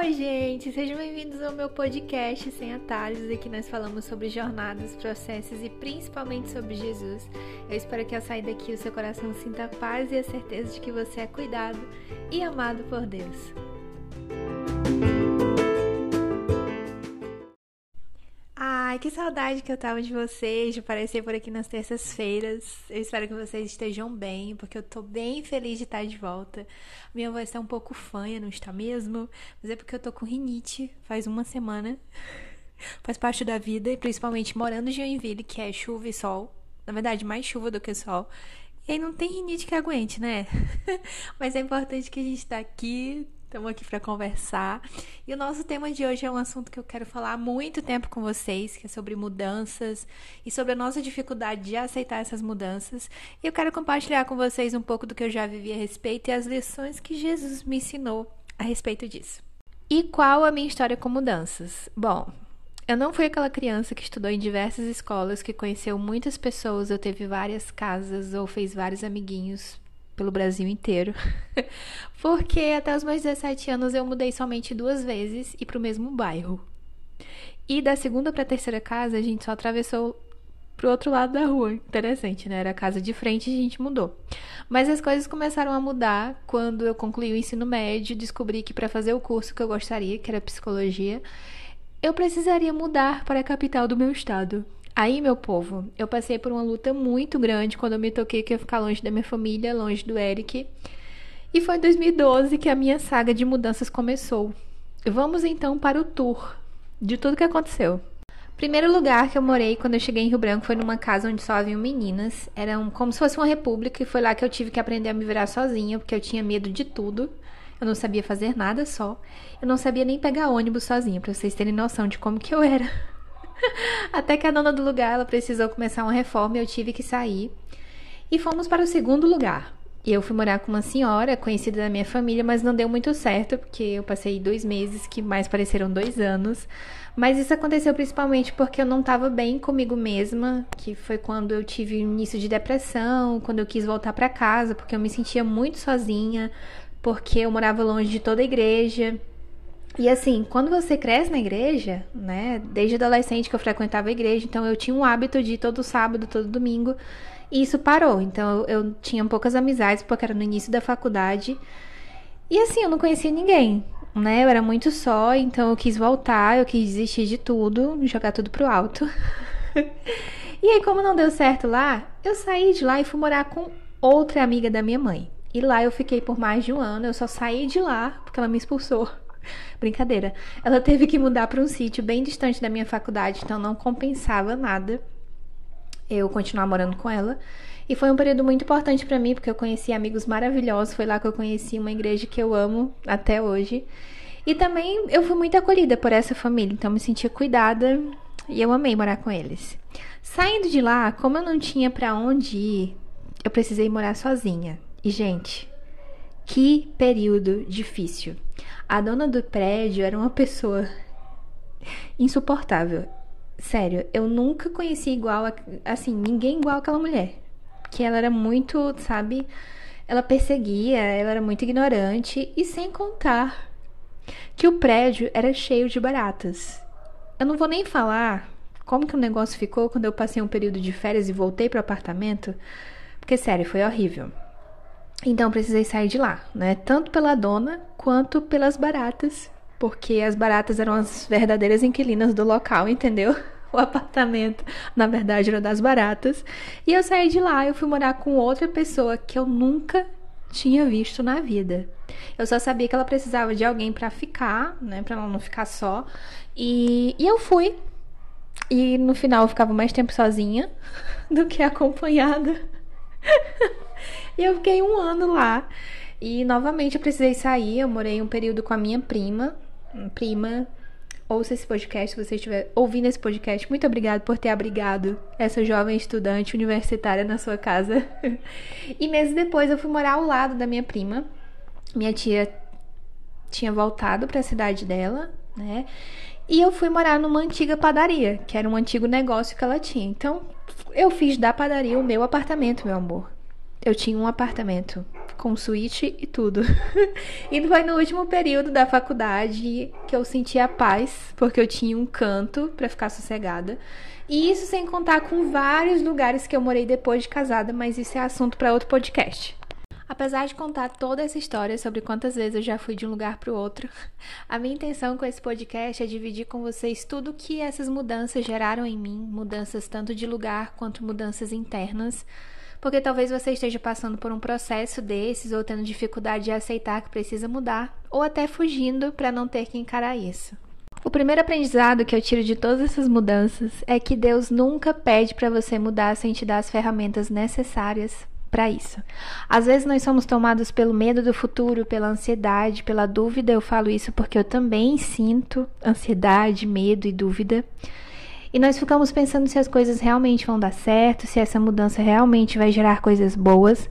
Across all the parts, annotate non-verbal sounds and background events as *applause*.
Oi, gente! Sejam bem-vindos ao meu podcast Sem Atalhos. Aqui nós falamos sobre jornadas, processos e principalmente sobre Jesus. Eu espero que ao sair daqui o seu coração sinta a paz e a certeza de que você é cuidado e amado por Deus. Saudade que eu tava de vocês, de aparecer por aqui nas terças-feiras. Eu espero que vocês estejam bem, porque eu tô bem feliz de estar de volta. Minha voz tá um pouco fanha, não está mesmo? Mas é porque eu tô com rinite faz uma semana. *laughs* Faz parte da vida, e principalmente morando em Joinville, que é chuva e sol. Na verdade, mais chuva do que sol. E aí não tem rinite que aguente, né? *laughs* Mas é importante que a gente tá aqui, Estamos aqui para conversar. E o nosso tema de hoje é um assunto que eu quero falar há muito tempo com vocês, que é sobre mudanças e sobre a nossa dificuldade de aceitar essas mudanças. E eu quero compartilhar com vocês um pouco do que eu já vivi a respeito e as lições que Jesus me ensinou a respeito disso. E qual a minha história com mudanças? Bom, eu não fui aquela criança que estudou em diversas escolas, que conheceu muitas pessoas, ou teve várias casas, ou fez vários amiguinhos pelo Brasil inteiro. *laughs* Porque até os meus 17 anos eu mudei somente duas vezes e para o mesmo bairro. E da segunda para a terceira casa a gente só atravessou pro outro lado da rua. Interessante, né? Era a casa de frente e a gente mudou. Mas as coisas começaram a mudar quando eu concluí o ensino médio, descobri que para fazer o curso que eu gostaria, que era psicologia, eu precisaria mudar para a capital do meu estado. Aí, meu povo, eu passei por uma luta muito grande quando eu me toquei que ia ficar longe da minha família, longe do Eric. E foi em 2012 que a minha saga de mudanças começou. Vamos então para o tour de tudo que aconteceu. Primeiro lugar que eu morei quando eu cheguei em Rio Branco foi numa casa onde só haviam meninas. Era um, como se fosse uma república e foi lá que eu tive que aprender a me virar sozinha, porque eu tinha medo de tudo. Eu não sabia fazer nada só. Eu não sabia nem pegar ônibus sozinha, para vocês terem noção de como que eu era. *laughs* Até que a dona do lugar ela precisou começar uma reforma e eu tive que sair. E fomos para o segundo lugar. E eu fui morar com uma senhora conhecida da minha família, mas não deu muito certo, porque eu passei dois meses que mais pareceram dois anos. Mas isso aconteceu principalmente porque eu não estava bem comigo mesma, que foi quando eu tive início de depressão, quando eu quis voltar para casa, porque eu me sentia muito sozinha, porque eu morava longe de toda a igreja. E assim, quando você cresce na igreja, né? Desde adolescente que eu frequentava a igreja, então eu tinha um hábito de ir todo sábado, todo domingo, e isso parou. Então eu, eu tinha poucas amizades porque era no início da faculdade. E assim, eu não conhecia ninguém, né? Eu era muito só, então eu quis voltar, eu quis desistir de tudo, jogar tudo pro alto. *laughs* e aí, como não deu certo lá, eu saí de lá e fui morar com outra amiga da minha mãe. E lá eu fiquei por mais de um ano, eu só saí de lá porque ela me expulsou. Brincadeira. Ela teve que mudar para um sítio bem distante da minha faculdade, então não compensava nada eu continuar morando com ela. E foi um período muito importante para mim, porque eu conheci amigos maravilhosos. Foi lá que eu conheci uma igreja que eu amo até hoje. E também eu fui muito acolhida por essa família, então me sentia cuidada e eu amei morar com eles. Saindo de lá, como eu não tinha para onde ir, eu precisei morar sozinha. E gente, que período difícil. A dona do prédio era uma pessoa insuportável. Sério, eu nunca conheci igual, a, assim, ninguém igual aquela mulher. Que ela era muito, sabe? Ela perseguia, ela era muito ignorante e sem contar que o prédio era cheio de baratas. Eu não vou nem falar como que o negócio ficou quando eu passei um período de férias e voltei pro apartamento, porque sério, foi horrível. Então precisei sair de lá, né? Tanto pela dona quanto pelas baratas, porque as baratas eram as verdadeiras inquilinas do local, entendeu? *laughs* O apartamento, na verdade, era das baratas. E eu saí de lá, eu fui morar com outra pessoa que eu nunca tinha visto na vida. Eu só sabia que ela precisava de alguém para ficar, né, para ela não ficar só. E, e eu fui. E no final eu ficava mais tempo sozinha *laughs* do que acompanhada. *laughs* E eu fiquei um ano lá. E novamente eu precisei sair. Eu morei um período com a minha prima. Prima, ouça esse podcast se você estiver ouvindo esse podcast. Muito obrigada por ter abrigado essa jovem estudante universitária na sua casa. *laughs* e meses depois eu fui morar ao lado da minha prima. Minha tia tinha voltado para a cidade dela, né? E eu fui morar numa antiga padaria, que era um antigo negócio que ela tinha. Então, eu fiz da padaria o meu apartamento, meu amor. Eu tinha um apartamento com suíte e tudo. *laughs* e foi no último período da faculdade que eu senti a paz, porque eu tinha um canto para ficar sossegada. E isso sem contar com vários lugares que eu morei depois de casada, mas isso é assunto para outro podcast. Apesar de contar toda essa história sobre quantas vezes eu já fui de um lugar para o outro, *laughs* a minha intenção com esse podcast é dividir com vocês tudo que essas mudanças geraram em mim, mudanças tanto de lugar quanto mudanças internas, porque talvez você esteja passando por um processo desses ou tendo dificuldade de aceitar que precisa mudar, ou até fugindo para não ter que encarar isso. O primeiro aprendizado que eu tiro de todas essas mudanças é que Deus nunca pede para você mudar sem te dar as ferramentas necessárias para isso. Às vezes nós somos tomados pelo medo do futuro, pela ansiedade, pela dúvida. Eu falo isso porque eu também sinto ansiedade, medo e dúvida. E nós ficamos pensando se as coisas realmente vão dar certo, se essa mudança realmente vai gerar coisas boas.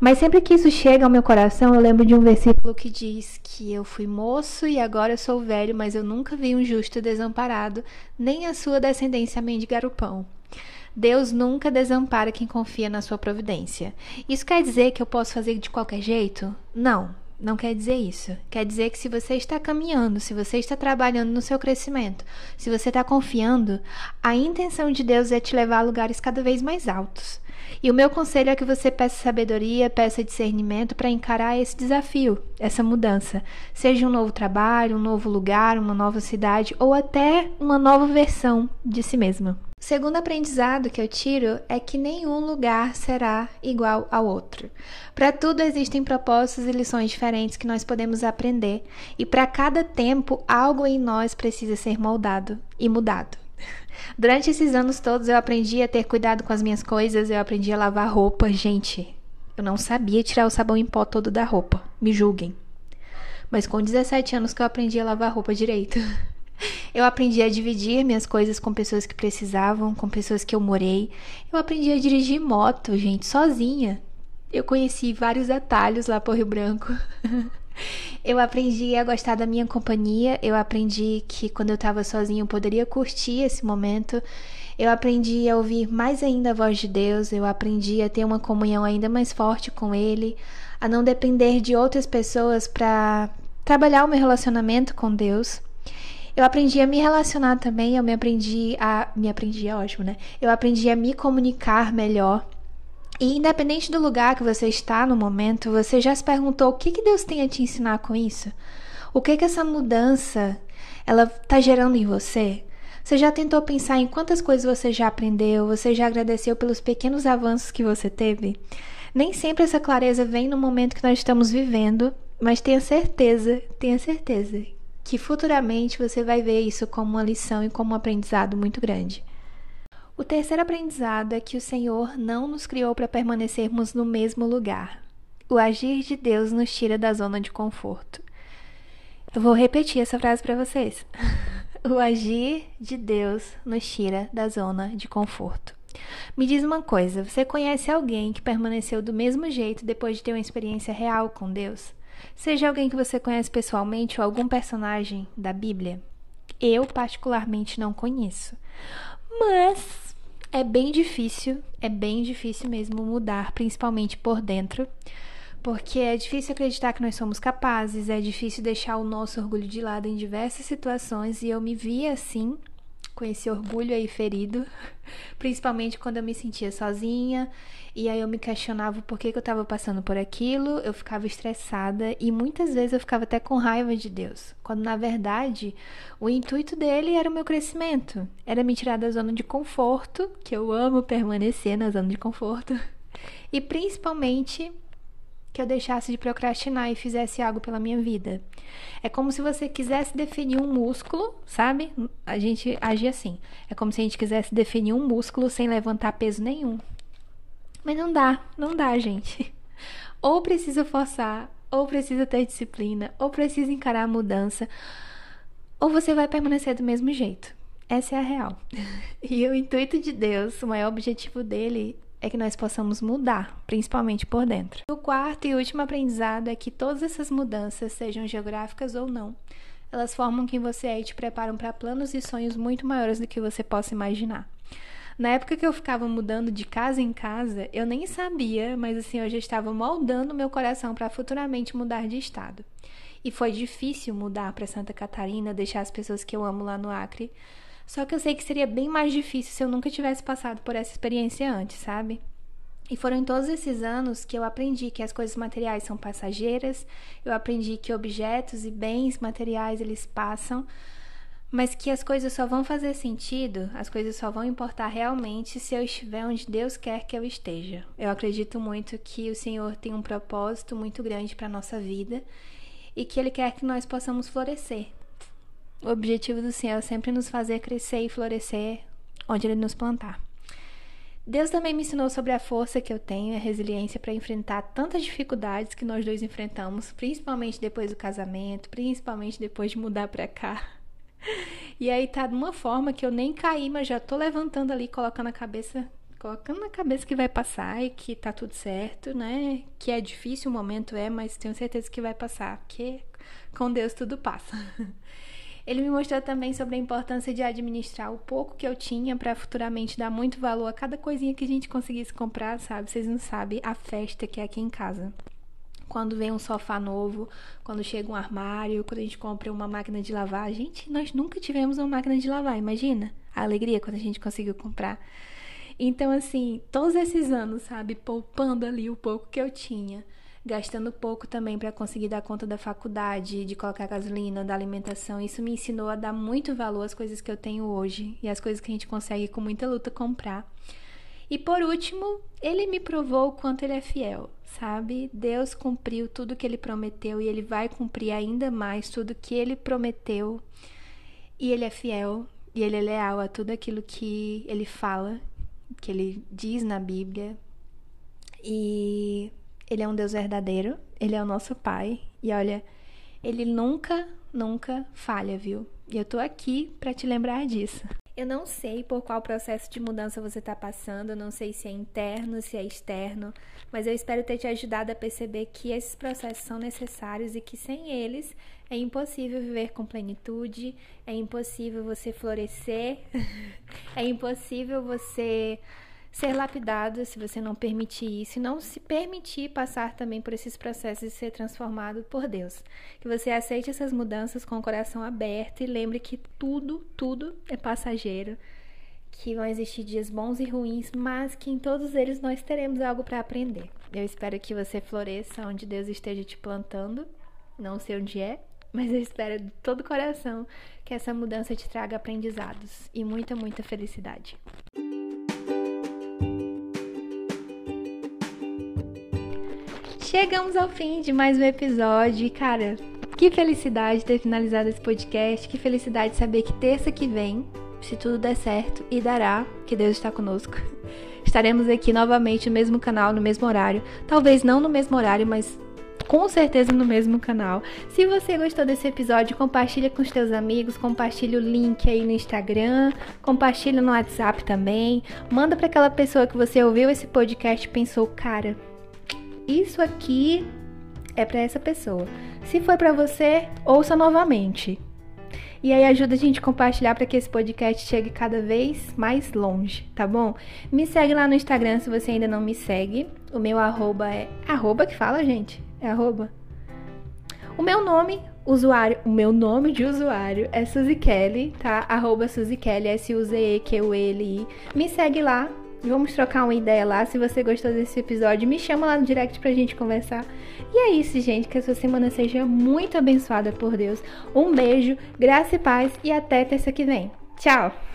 Mas sempre que isso chega ao meu coração, eu lembro de um versículo que diz que eu fui moço e agora sou velho, mas eu nunca vi um justo desamparado, nem a sua descendência mendigar o pão. Deus nunca desampara quem confia na sua providência. Isso quer dizer que eu posso fazer de qualquer jeito? Não, não quer dizer isso. Quer dizer que se você está caminhando, se você está trabalhando no seu crescimento, se você está confiando, a intenção de Deus é te levar a lugares cada vez mais altos. E o meu conselho é que você peça sabedoria, peça discernimento para encarar esse desafio, essa mudança. Seja um novo trabalho, um novo lugar, uma nova cidade ou até uma nova versão de si mesma. O segundo aprendizado que eu tiro é que nenhum lugar será igual ao outro. Para tudo existem propósitos e lições diferentes que nós podemos aprender, e para cada tempo algo em nós precisa ser moldado e mudado. *laughs* Durante esses anos todos eu aprendi a ter cuidado com as minhas coisas, eu aprendi a lavar roupa. Gente, eu não sabia tirar o sabão em pó todo da roupa. Me julguem. Mas com 17 anos que eu aprendi a lavar roupa direito. *laughs* Eu aprendi a dividir minhas coisas com pessoas que precisavam, com pessoas que eu morei. Eu aprendi a dirigir moto, gente, sozinha. Eu conheci vários atalhos lá por Rio Branco. *laughs* eu aprendi a gostar da minha companhia. Eu aprendi que quando eu estava sozinha eu poderia curtir esse momento. Eu aprendi a ouvir mais ainda a voz de Deus. Eu aprendi a ter uma comunhão ainda mais forte com Ele, a não depender de outras pessoas para trabalhar o meu relacionamento com Deus. Eu aprendi a me relacionar também, eu me aprendi a. Me aprendi, é ótimo, né? Eu aprendi a me comunicar melhor. E independente do lugar que você está no momento, você já se perguntou o que, que Deus tem a te ensinar com isso? O que que essa mudança ela está gerando em você? Você já tentou pensar em quantas coisas você já aprendeu? Você já agradeceu pelos pequenos avanços que você teve? Nem sempre essa clareza vem no momento que nós estamos vivendo, mas tenha certeza, tenha certeza que futuramente você vai ver isso como uma lição e como um aprendizado muito grande. O terceiro aprendizado é que o Senhor não nos criou para permanecermos no mesmo lugar. O agir de Deus nos tira da zona de conforto. Eu vou repetir essa frase para vocês. *laughs* o agir de Deus nos tira da zona de conforto. Me diz uma coisa: você conhece alguém que permaneceu do mesmo jeito depois de ter uma experiência real com Deus? Seja alguém que você conhece pessoalmente ou algum personagem da Bíblia. Eu, particularmente, não conheço. Mas é bem difícil, é bem difícil mesmo mudar, principalmente por dentro. Porque é difícil acreditar que nós somos capazes, é difícil deixar o nosso orgulho de lado em diversas situações, e eu me via assim com esse orgulho aí ferido, *laughs* principalmente quando eu me sentia sozinha e aí eu me questionava por que, que eu estava passando por aquilo, eu ficava estressada e muitas vezes eu ficava até com raiva de Deus, quando na verdade o intuito dele era o meu crescimento, era me tirar da zona de conforto, que eu amo permanecer na zona de conforto, *laughs* e principalmente que eu deixasse de procrastinar e fizesse algo pela minha vida. É como se você quisesse definir um músculo, sabe? A gente age assim. É como se a gente quisesse definir um músculo sem levantar peso nenhum. Mas não dá, não dá, gente. *laughs* Ou precisa forçar, ou precisa ter disciplina, ou precisa encarar a mudança, ou você vai permanecer do mesmo jeito. Essa é a real. *laughs* E o intuito de Deus, o maior objetivo dele é que nós possamos mudar, principalmente por dentro. O quarto e último aprendizado é que todas essas mudanças, sejam geográficas ou não, elas formam quem você é e te preparam para planos e sonhos muito maiores do que você possa imaginar. Na época que eu ficava mudando de casa em casa, eu nem sabia, mas assim, eu já estava moldando meu coração para futuramente mudar de estado. E foi difícil mudar para Santa Catarina, deixar as pessoas que eu amo lá no Acre. Só que eu sei que seria bem mais difícil se eu nunca tivesse passado por essa experiência antes, sabe? E foram em todos esses anos que eu aprendi que as coisas materiais são passageiras, eu aprendi que objetos e bens materiais eles passam, mas que as coisas só vão fazer sentido, as coisas só vão importar realmente se eu estiver onde Deus quer que eu esteja. Eu acredito muito que o Senhor tem um propósito muito grande para nossa vida e que Ele quer que nós possamos florescer. O objetivo do Senhor é sempre nos fazer crescer e florescer onde Ele nos plantar. Deus também me ensinou sobre a força que eu tenho e a resiliência para enfrentar tantas dificuldades que nós dois enfrentamos, principalmente depois do casamento, principalmente depois de mudar para cá. E aí tá de uma forma que eu nem caí, mas já tô levantando ali, colocando a cabeça, colocando na cabeça que vai passar e que tá tudo certo, né? Que é difícil o momento é, mas tenho certeza que vai passar, porque com Deus tudo passa. *laughs* Ele me mostrou também sobre a importância de administrar o pouco que eu tinha para futuramente dar muito valor a cada coisinha que a gente conseguisse comprar, sabe? Vocês não sabem a festa que é aqui em casa quando vem um sofá novo, quando chega um armário, quando a gente compra uma máquina de lavar. Gente, nós nunca tivemos uma máquina de lavar, imagina a alegria quando a gente conseguiu comprar. Então, assim, todos esses anos, sabe, poupando ali o pouco que eu tinha, gastando pouco também para conseguir dar conta da faculdade, de colocar gasolina, da alimentação, isso me ensinou a dar muito valor às coisas que eu tenho hoje e às coisas que a gente consegue com muita luta comprar. E por último, ele me provou o quanto ele é fiel, sabe? Deus cumpriu tudo que ele prometeu e ele vai cumprir ainda mais tudo que ele prometeu. E ele é fiel e ele é leal a tudo aquilo que ele fala, que ele diz na Bíblia. E ele é um Deus verdadeiro, ele é o nosso Pai. E olha, ele nunca, nunca falha, viu? E eu tô aqui para te lembrar disso. Eu não sei por qual processo de mudança você está passando, não sei se é interno, se é externo, mas eu espero ter te ajudado a perceber que esses processos são necessários e que sem eles é impossível viver com plenitude, é impossível você florescer, *laughs* é impossível você ser lapidado se você não permitir isso e não se permitir passar também por esses processos e ser transformado por Deus. Que você aceite essas mudanças com o coração aberto e lembre que tudo, tudo é passageiro. Que vão existir dias bons e ruins, mas que em todos eles nós teremos algo para aprender. Eu espero que você floresça onde Deus esteja te plantando. Não sei onde é, mas eu espero de todo o coração que essa mudança te traga aprendizados e muita, muita felicidade. Chegamos ao fim de mais um episódio e, cara, que felicidade ter finalizado esse podcast, que felicidade saber que terça que vem, se tudo der certo e dará, que Deus está conosco. *laughs* Estaremos aqui novamente no mesmo canal, no mesmo horário. Talvez não no mesmo horário, mas com certeza no mesmo canal. Se você gostou desse episódio, compartilha com os teus amigos, compartilha o link aí no Instagram, compartilha no WhatsApp também. Manda para aquela pessoa que você ouviu esse podcast e pensou, cara, isso aqui é para essa pessoa. Se foi para você, ouça novamente. E aí ajuda a gente a compartilhar para que esse podcast chegue cada vez mais longe, tá bom? Me segue lá no Instagram se você ainda não me segue. O meu arroba é arroba que fala, gente. É arroba. O meu nome, usuário, o meu nome de usuário é Suzy Kelly, tá? Arroba Suzy Kelly, S-U-Z-E-Q-U-L-I. Me segue lá, Vamos trocar uma ideia lá. Se você gostou desse episódio, me chama lá no direct pra gente conversar. E é isso, gente. Que a sua semana seja muito abençoada por Deus. Um beijo, graça e paz e até terça que vem. Tchau!